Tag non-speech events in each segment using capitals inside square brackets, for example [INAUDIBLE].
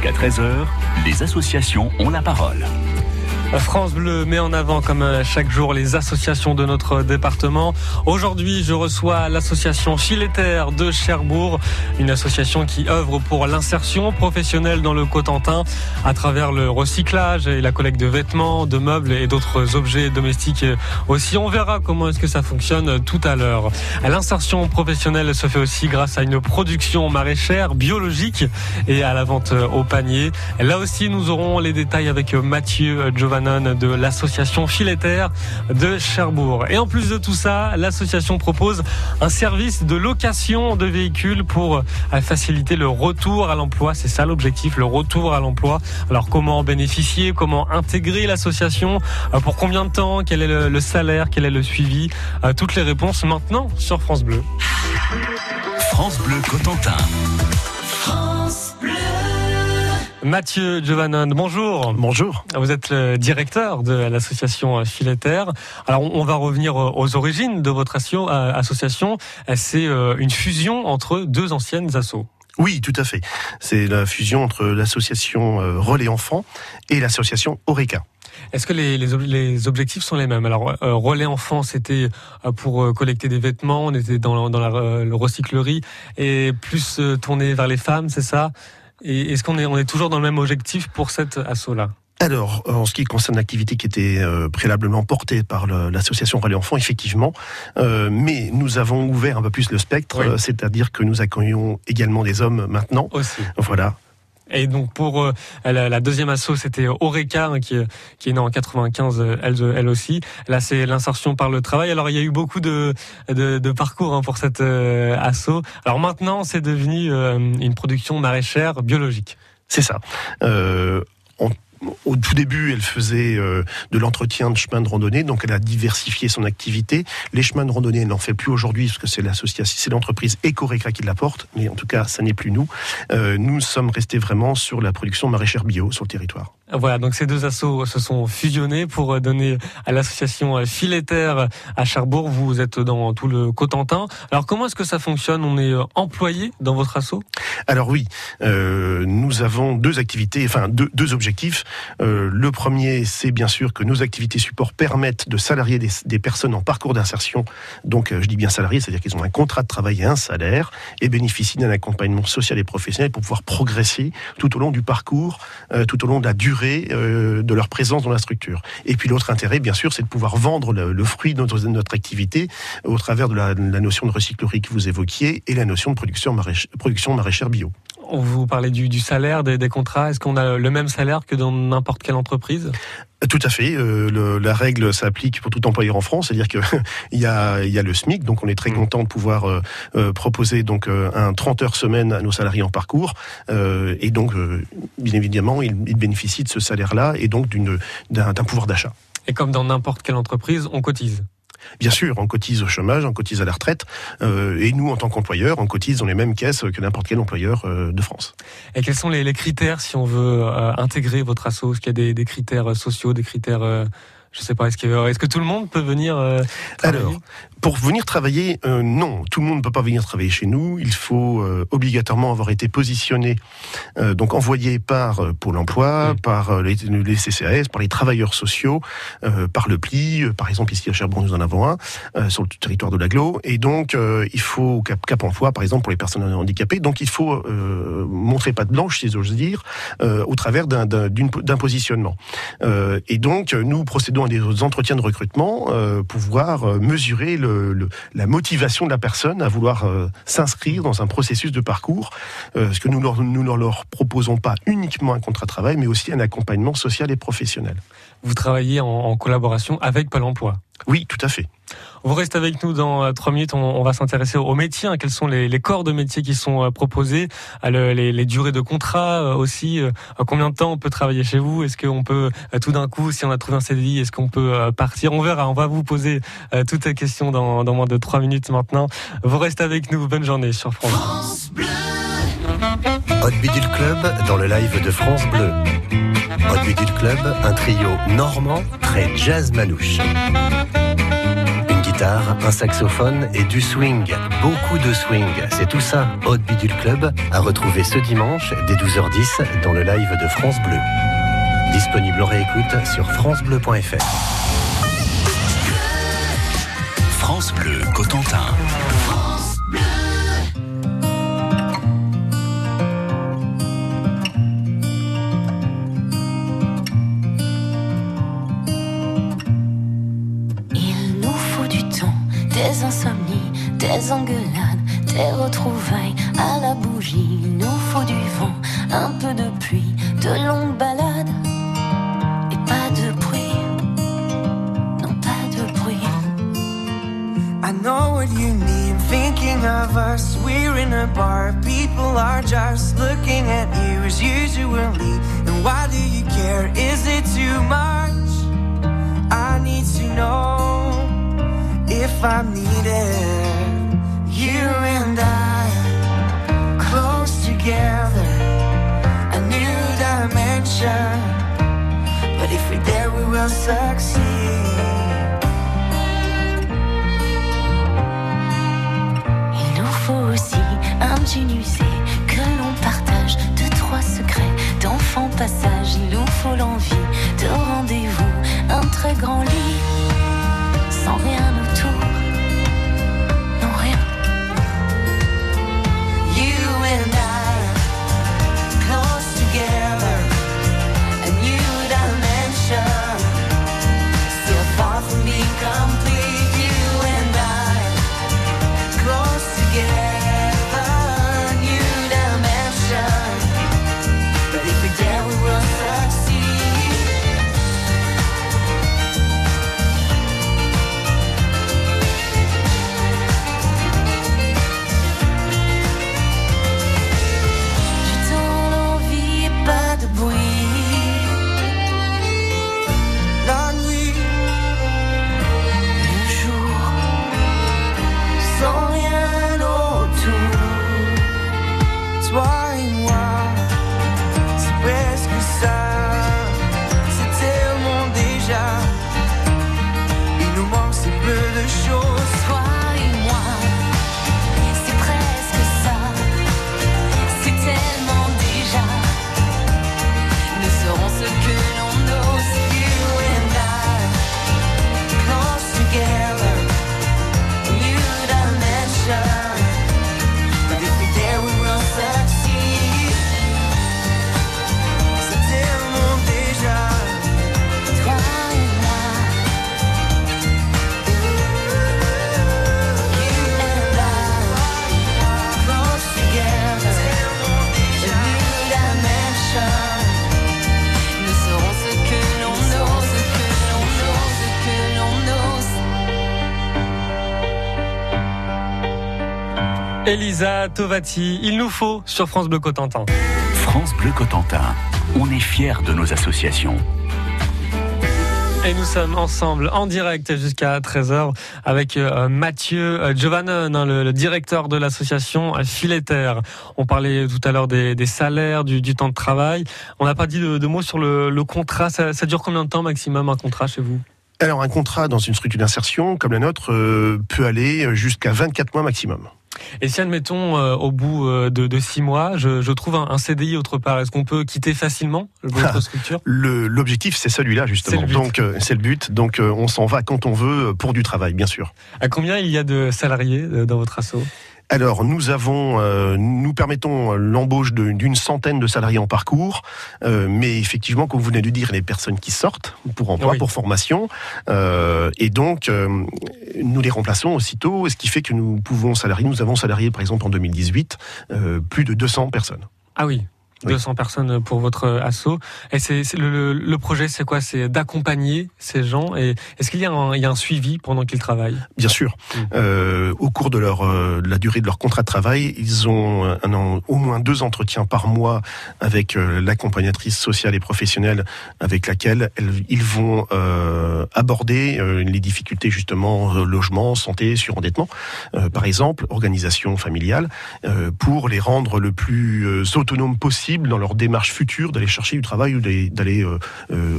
Jusqu'à 13h, les associations ont la parole. France Bleu met en avant, comme euh, chaque jour, les associations de notre département. Aujourd'hui, je reçois l'association Fileterre de Cherbourg, une association qui œuvre pour l'insertion professionnelle dans le Cotentin à travers le recyclage et la collecte de vêtements, de meubles et d'autres objets domestiques aussi. On verra comment est-ce que ça fonctionne tout à l'heure. L'insertion professionnelle se fait aussi grâce à une production maraîchère biologique et à la vente au panier. Là aussi, nous aurons les détails avec Mathieu Giovanni de l'association Fileterre de Cherbourg. Et en plus de tout ça, l'association propose un service de location de véhicules pour euh, faciliter le retour à l'emploi. C'est ça l'objectif, le retour à l'emploi. Alors comment en bénéficier, comment intégrer l'association, euh, pour combien de temps, quel est le, salaire, quel est le suivi, euh, toutes les réponses maintenant sur France Bleu. France Bleu Cotentin. Mathieu Giovannon, bonjour. Bonjour. Vous êtes le directeur de l'association Fileterre. Alors, on va revenir aux origines de votre euh, association. C'est euh, une fusion entre deux anciennes assos. Oui, tout à fait. C'est la fusion entre l'association euh, Relais Enfants et l'association Oreca. Est-ce que les, les, objectifs sont les mêmes? Alors, Relais Enfants, c'était pour collecter des vêtements, on était dans, dans la, recyclerie, et plus tourné vers les femmes, c'est ça? Et est-ce qu'on est, on est toujours dans le même objectif pour cet assaut-là? Alors, en ce qui concerne l'activité qui était euh, préalablement portée par l'association Relais Enfants, effectivement, euh, mais nous avons ouvert un peu plus le spectre, c'est-à-dire que nous accueillons également des hommes maintenant. Aussi. Voilà. Et donc pour euh, la, deuxième asso, c'était Oreca hein, qui, est née en 95, euh, elle, aussi. Là, c'est l'insertion par le travail. Alors il y a eu beaucoup de, parcours hein, pour cette euh, asso. Alors maintenant, c'est devenu une production maraîchère biologique. C'est ça. Euh, au tout début, elle faisait euh, de l'entretien de chemins de randonnée, donc elle a diversifié son activité. Les chemins de randonnée, elle n'en fait plus aujourd'hui parce que c'est l'association, c'est l'entreprise Ecoreca qui l'apporte, mais en tout cas, ça n'est plus nous. Euh, nous sommes restés vraiment sur la production maraîchère bio sur le territoire. Voilà, donc ces deux assos se sont fusionnés pour donner à l'association Fileterre à Cherbourg. Vous êtes dans tout le Cotentin. Alors comment est-ce que ça fonctionne? On est employé dans votre asso? Alors oui, euh, nous avons deux activités, enfin deux, deux objectifs. Euh, le premier, c'est bien sûr que nos activités support permettent de salarier des, personnes en parcours d'insertion. Donc, euh, je dis bien salariés, c'est-à-dire qu'ils ont un contrat de travail et un salaire et bénéficient d'un accompagnement social et professionnel pour pouvoir progresser tout au long du parcours, euh, tout au long de la durée de leur présence dans la structure. Et puis l'autre intérêt, bien sûr, c'est de pouvoir vendre le, fruit de notre, activité au travers de la, notion de recyclerie que vous évoquiez et la notion de production maraîchère bio on vous parlait du, du salaire, des, des contrats. Est-ce qu'on a le même salaire que dans n'importe quelle entreprise? Tout à fait. Euh, le, la règle s'applique pour tout employeur en France, c'est-à-dire qu'il [LAUGHS] y a, il y a le SMIC, donc on est très mmh. content de pouvoir euh, euh, proposer donc un 30 heures semaine à nos salariés en parcours, et donc bien évidemment ils, ils, bénéficient de ce salaire-là et donc d'une d'un pouvoir d'achat. Et comme dans n'importe quelle entreprise, on cotise. Bien sûr, on cotise au chômage, on cotise à la retraite, euh, et nous, en tant qu'employeurs, on cotise dans les mêmes caisses que n'importe quel employeur euh, de France. Et quels sont les, critères si on veut euh, intégrer votre asso? Est-ce qu'il y a des, critères sociaux, des critères je sais pas, est-ce que, est que tout le monde peut venir Alors, pour venir travailler, euh, non, tout le monde ne peut pas venir travailler chez nous. Il faut euh, obligatoirement avoir été positionné, euh, donc envoyé par Pôle Emploi, par les, les, CCAS, par les travailleurs sociaux, par le PLI. Par exemple, ici à Cherbourg, nous en avons un sur le territoire de l'aglo. Et donc, il faut Cap, Cap Emploi, par exemple, pour les personnes handicapées. Donc, il faut montrer pas de blanche, si j'ose dire, au travers d'un positionnement. et donc, nous procédons à des entretiens de recrutement pour pouvoir mesurer le la motivation de la personne à vouloir euh, s'inscrire dans un processus de parcours, euh, parce que nous, ne leur proposons pas uniquement un contrat de travail, mais aussi un accompagnement social et professionnel. Vous travaillez en collaboration avec Pôle Emploi oui, tout à fait. Vous restez avec nous dans euh, trois minutes. On, va s'intéresser aux métiers. Hein. Quels sont les, corps de métiers qui sont euh, proposés? Les, durées de contrat euh, aussi. combien de temps on peut travailler chez vous? Est-ce qu'on peut tout d'un coup, si on a trouvé un CDI, est-ce qu'on peut partir? On verra. On va vous poser toutes les questions dans, moins de trois minutes maintenant. Vous restez avec nous. Bonne journée sur France. France Bleu. Hot Bidule Club dans le live de France Bleu. Hot Bidule Club, un trio normand très jazz manouche guitare, un saxophone et du swing. Beaucoup de swing. C'est tout ça, Haute Bidule Club, à retrouver ce dimanche dès 12h10 dans le live de France Bleu. Disponible en réécoute sur francebleu.fr. France Bleu Cotentin. Are just looking at you as usually. And why do you care? Is it too much? I need to know if I'm needed. You and I, close together, a new dimension. But if we're there, we will succeed. Elisa Tovati, il nous faut sur France Bleu Cotentin. France Bleu Cotentin. On est fiers de nos associations. Et nous sommes ensemble en direct jusqu'à 13h avec euh, Mathieu euh, Giovannon, hein, le, le directeur de l'association euh, Fileterre. On parlait tout à l'heure des, des salaires, du, du temps de travail. On n'a pas dit de, de mots sur le, le contrat. Ça, ça dure combien de temps maximum un contrat chez vous? Alors un contrat dans une structure d'insertion comme la nôtre euh, peut aller jusqu'à 24 mois maximum. Et si admettons euh, au bout euh, de, de six mois, je, je trouve un, un CDI autre part, est-ce qu'on peut quitter facilement votre structure? Le- L'objectif c'est celui-là justement. Donc euh, c'est le but. Donc euh, on s'en va quand on veut pour du travail bien sûr. À combien il y a de salariés dans votre asso? Alors nous avons, euh, nous permettons l'embauche d'une centaine de salariés en parcours, euh, mais effectivement, comme vous venez de dire, les personnes qui sortent pour emploi, Oui. pour formation, euh, et donc euh, nous les remplaçons aussitôt, ce qui fait que nous pouvons salarier. Nous avons salarié par exemple en 2018 euh, plus de 200 personnes. Ah oui. Oui. 200 personnes pour votre asso. Et c'est le, projet, c'est quoi? C'est d'accompagner ces gens. Et est-ce qu'il y, a un- il y a un suivi pendant qu'ils travaillent? Bien sûr. Euh, au cours de leur euh, de la durée de leur contrat de travail, ils ont un, an- au moins deux entretiens par mois avec euh, l'accompagnatrice sociale et professionnelle avec laquelle elles- ils vont aborder les difficultés justement logement, santé, surendettement, par exemple, organisation familiale, pour les rendre le plus autonomes possible possible dans leur démarche future d'aller chercher du travail ou d'aller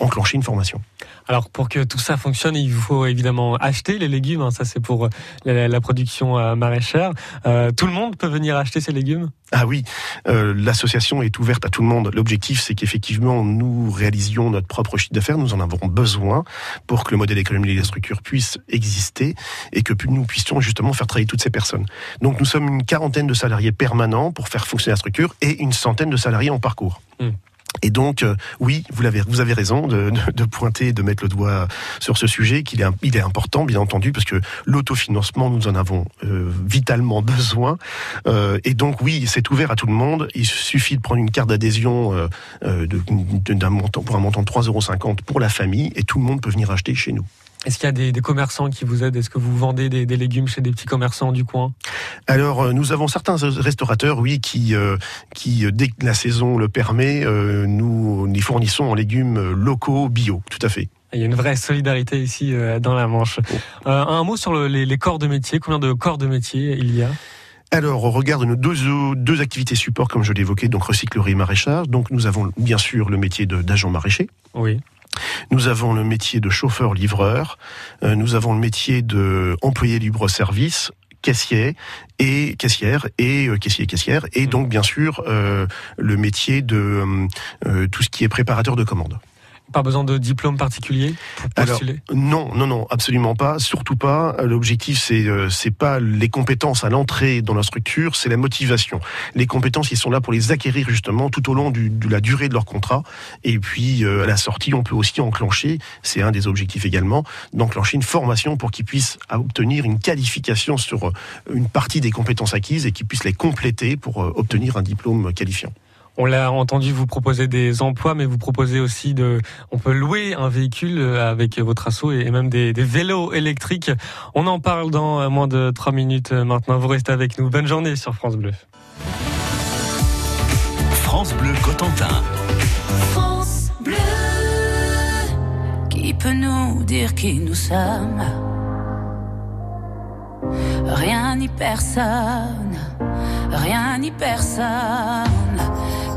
enclencher une formation. Alors pour que tout ça fonctionne, il faut évidemment acheter les légumes. Hein. ça c'est pour la, production maraîchère. tout le monde peut venir acheter ces légumes? Ah oui, euh, l'association est ouverte à tout le monde. L'objectif, c'est qu'effectivement, nous réalisions notre propre chiffre d'affaires. Nous en avons besoin pour que le modèle économique des structures puisse exister et que nous puissions justement faire travailler toutes ces personnes. Donc, nous sommes une quarantaine de salariés permanents pour faire fonctionner la structure et une centaine de salariés en parcours. Hmm. Et donc, euh, oui, vous avez, vous avez raison de, de, pointer, de mettre le doigt sur ce sujet, qu'il est, il est important, bien entendu, parce que l'autofinancement, nous en avons euh, vitalement [LAUGHS] besoin. Euh, et donc, oui, c'est ouvert à tout le monde. Il suffit de prendre une carte d'adhésion d'un montant pour un montant de 3,50 euros pour la famille, et tout le monde peut venir acheter chez nous. Est-ce qu'il y a des, des, commerçants qui vous aident? Est-ce que vous vendez des, des, légumes chez des petits commerçants du coin? Alors, euh, nous avons certains restaurateurs, oui, qui, euh, qui euh, dès que la saison le permet, nous les fournissons en légumes locaux, bio, tout à fait. Il y a une vraie solidarité ici dans la Manche. Oh. un mot sur le, les, les, corps de métier. Combien de corps de métier il y a? Alors, on regarde nos deux, deux activités support, comme je l'évoquais, donc recyclerie et maraîchage. Donc, nous avons bien sûr le métier d'agent maraîcher. Oui. Nous avons le métier de chauffeur-livreur, euh, nous avons le métier de employé libre-service, caissier et caissière et euh, caissier et caissière et donc bien sûr euh, le métier de tout ce qui est préparateur de commandes. Pas besoin de diplôme particulier pour postuler Non, non, non, absolument pas. Surtout pas. L'objectif, c'est euh, c'est pas les compétences à l'entrée dans la structure, c'est la motivation. Les compétences, ils sont là pour les acquérir justement tout au long du, de la durée de leur contrat. Et puis euh, à la sortie, on peut aussi enclencher, c'est un des objectifs également, d'enclencher une formation pour qu'ils puissent obtenir une qualification sur euh, une partie des compétences acquises et qu'ils puissent les compléter pour obtenir un diplôme qualifiant. On l'a entendu, vous proposer des emplois, mais vous proposez aussi de, on peut louer un véhicule euh, avec votre assaut et même des, vélos électriques. On en parle dans euh, moins de trois minutes euh, maintenant. Vous restez avec nous. Bonne journée sur France Bleu. France Bleu Cotentin. France Bleu. Qui peut nous dire qui nous sommes? Rien ni personne, rien ni personne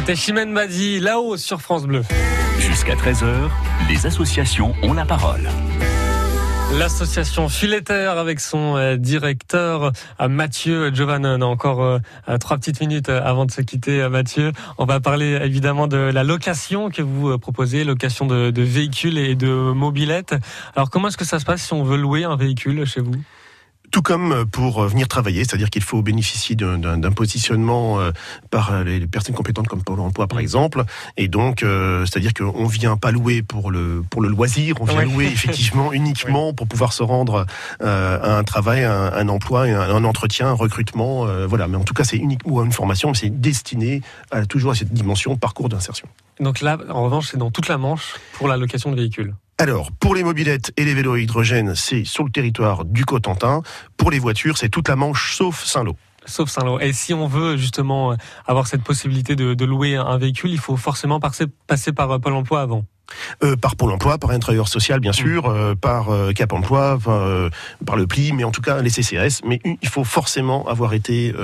C'était Chimène Badi, là-haut sur France Bleu. Jusqu'à 13h, les associations ont la parole. L'association Filetter avec son euh, directeur euh, Mathieu Giovanni. On a encore euh, trois petites minutes avant de se quitter, Mathieu. On va parler évidemment de la location que vous proposez, location de, de véhicules et de mobilettes. Alors comment est-ce que ça se passe si on veut louer un véhicule chez vous? Tout comme pour venir travailler, c'est-à-dire qu'il faut bénéficier d'un positionnement euh, par euh, les personnes compétentes comme Pôle Emploi par exemple, et donc euh, c'est-à-dire qu'on vient pas louer pour le pour le loisir, on vient louer effectivement [LAUGHS] uniquement pour pouvoir se rendre à un travail, un, un emploi, un, entretien, un recrutement, voilà. Mais en tout cas, c'est uniquement une formation, c'est destiné à, toujours à cette dimension parcours d'insertion. Donc là, en revanche, c'est dans toute la Manche pour la location de véhicules. Alors, pour les mobilettes et les vélos à hydrogène, c'est sur le territoire du Cotentin. Pour les voitures, c'est toute la Manche sauf Saint-Lô. Sauf Saint-Lô. Et si on veut justement avoir cette possibilité de, louer un véhicule, il faut forcément passer par Pôle emploi avant. Euh, par Pôle Emploi, par un travailleur social bien sûr, mm. euh, par euh, Cap Emploi, par le PLI, mais en tout cas les CCS. Mais il faut forcément avoir été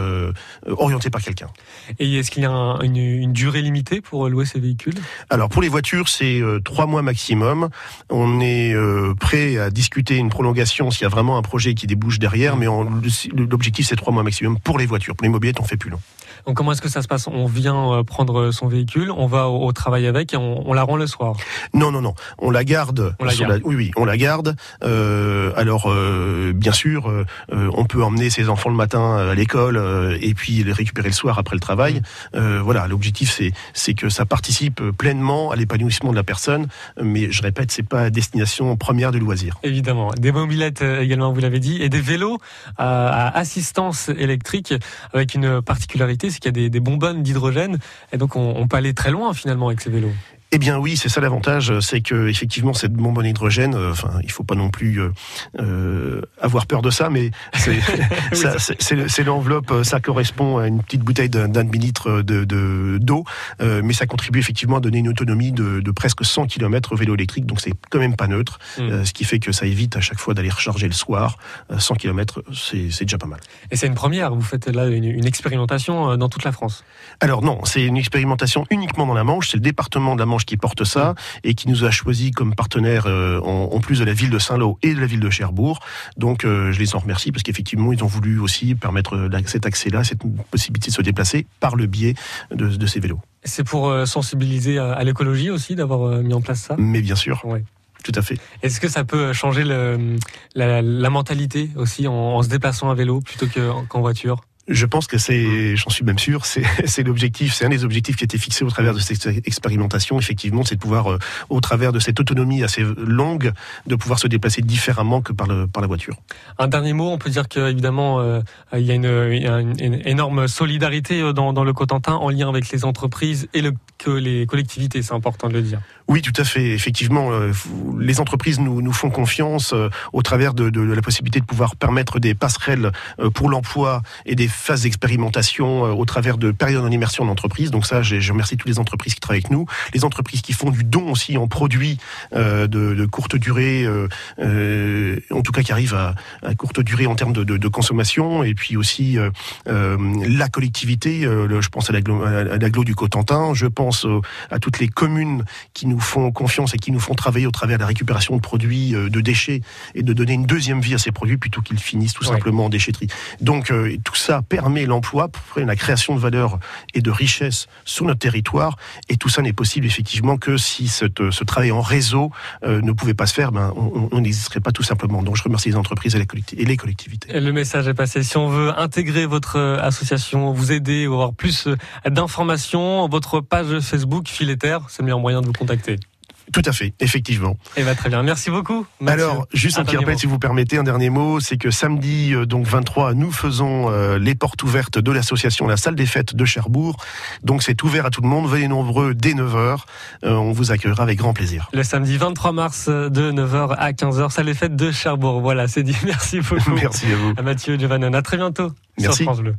orienté par quelqu'un. Et est-ce qu'il y a une, durée limitée pour louer ces véhicules? Alors pour les voitures, c'est trois mois maximum. On est prêt à discuter une prolongation s'il y a vraiment un projet qui débouche derrière, mais l'objectif c'est trois mois maximum pour les voitures. Pour les mobilettes, on fait plus long. Donc comment est-ce que ça se passe? On vient prendre son véhicule, on va au, travail avec et on la rend le soir? Non, non, non. On la garde. oui, oui, on la garde. Euh, alors, euh, bien sûr, euh, on peut emmener ses enfants le matin à l'école et puis les récupérer le soir après le travail. Mm. voilà, l'objectif c'est c'est que ça participe pleinement à l'épanouissement de la personne. Mais je répète, c'est pas destination première du loisir. Évidemment, des mobilettes également, vous l'avez dit, et des vélos à, assistance électrique avec une particularité, qu'il y a des, des bonbonnes d'hydrogène et donc on, on peut aller très loin finalement avec ces vélos. Eh bien oui, c'est ça l'avantage, c'est que effectivement cette bombe en hydrogène, euh, enfin il faut pas non plus euh, euh avoir peur de ça, mais c'est [LAUGHS] [LAUGHS] l'enveloppe, euh, ça correspond à une petite bouteille d'un demi-litre de d'eau, mais ça contribue effectivement à donner une autonomie de, de presque 100 km vélo électrique, donc c'est quand même pas neutre, mm. ce qui fait que ça évite à chaque fois d'aller recharger le soir. 100 km, c'est déjà pas mal. Et c'est une première, vous faites là une, une expérimentation dans toute la France? Alors non, c'est une expérimentation uniquement dans la Manche, c'est le département de la Manche qui porte ça et qui nous a choisi comme partenaire euh, en, plus de la ville de Saint-Lô et de la ville de Cherbourg. Donc euh, je les en remercie parce qu'effectivement ils ont voulu aussi permettre euh, cet accès-là, cette possibilité de se déplacer par le biais de, ces vélos. C'est pour sensibiliser à, l'écologie aussi d'avoir mis en place ça? Mais bien sûr. Tout à fait. Est-ce que ça peut changer le, la, mentalité aussi en, se déplaçant à vélo plutôt qu'en voiture? Je pense que c'est, j'en suis même sûr, [LAUGHS] c'est l'objectif, c'est un des objectifs qui a été fixé au travers de cette expérimentation, effectivement, c'est de pouvoir, euh, au travers de cette autonomie assez longue, de pouvoir se déplacer différemment que par, le, par la voiture. Un dernier mot, on peut dire qu'évidemment, euh, il y a une, une, énorme solidarité euh, dans, dans, le Cotentin en lien avec les entreprises et le, que les collectivités, c'est important de le dire. Oui, tout à fait. Effectivement, les entreprises nous, nous font confiance au travers de, de, la possibilité de pouvoir permettre des passerelles pour l'emploi et des phase d'expérimentation euh, au travers de périodes en immersion d'entreprise. Donc ça, je remercie toutes les entreprises qui travaillent avec nous, les entreprises qui font du don aussi en produits euh, de, courte durée, euh, en tout cas qui arrivent à, courte durée en termes de, consommation, et puis aussi la collectivité. je pense à l'agglo du Cotentin, je pense à toutes les communes qui nous font confiance et qui nous font travailler au travers de la récupération de produits, de déchets, et de donner une deuxième vie à ces produits plutôt qu'ils finissent tout simplement en déchetterie. Donc tout ça permet l'emploi, la création de valeur et de richesse sur notre territoire. Et tout ça n'est possible effectivement que si ce travail en réseau euh, ne pouvait pas se faire, ben, on n'existerait pas tout simplement. Donc je remercie les entreprises et les collectivités. le message est passé. Si on veut intégrer votre euh, association, vous aider ou avoir plus euh, d'informations, votre page Facebook Fileter, c'est le meilleur moyen de vous contacter. Tout à fait, effectivement. Eh ben, très bien, merci beaucoup. Alors, juste un, petit rappel, si vous permettez, un dernier mot, c'est que samedi, euh, donc 23, nous faisons euh, les portes ouvertes de l'association La Salle des Fêtes de Cherbourg. Donc c'est ouvert à tout le monde, venez nombreux dès 9h, euh, on vous accueillera avec grand plaisir. Le samedi 23 mars de 9h à 15h, Salle des Fêtes de Cherbourg. Voilà, c'est dit. [LAUGHS] Merci beaucoup. merci à vous. À Mathieu Giovannon, à très bientôt merci. sur France Bleu.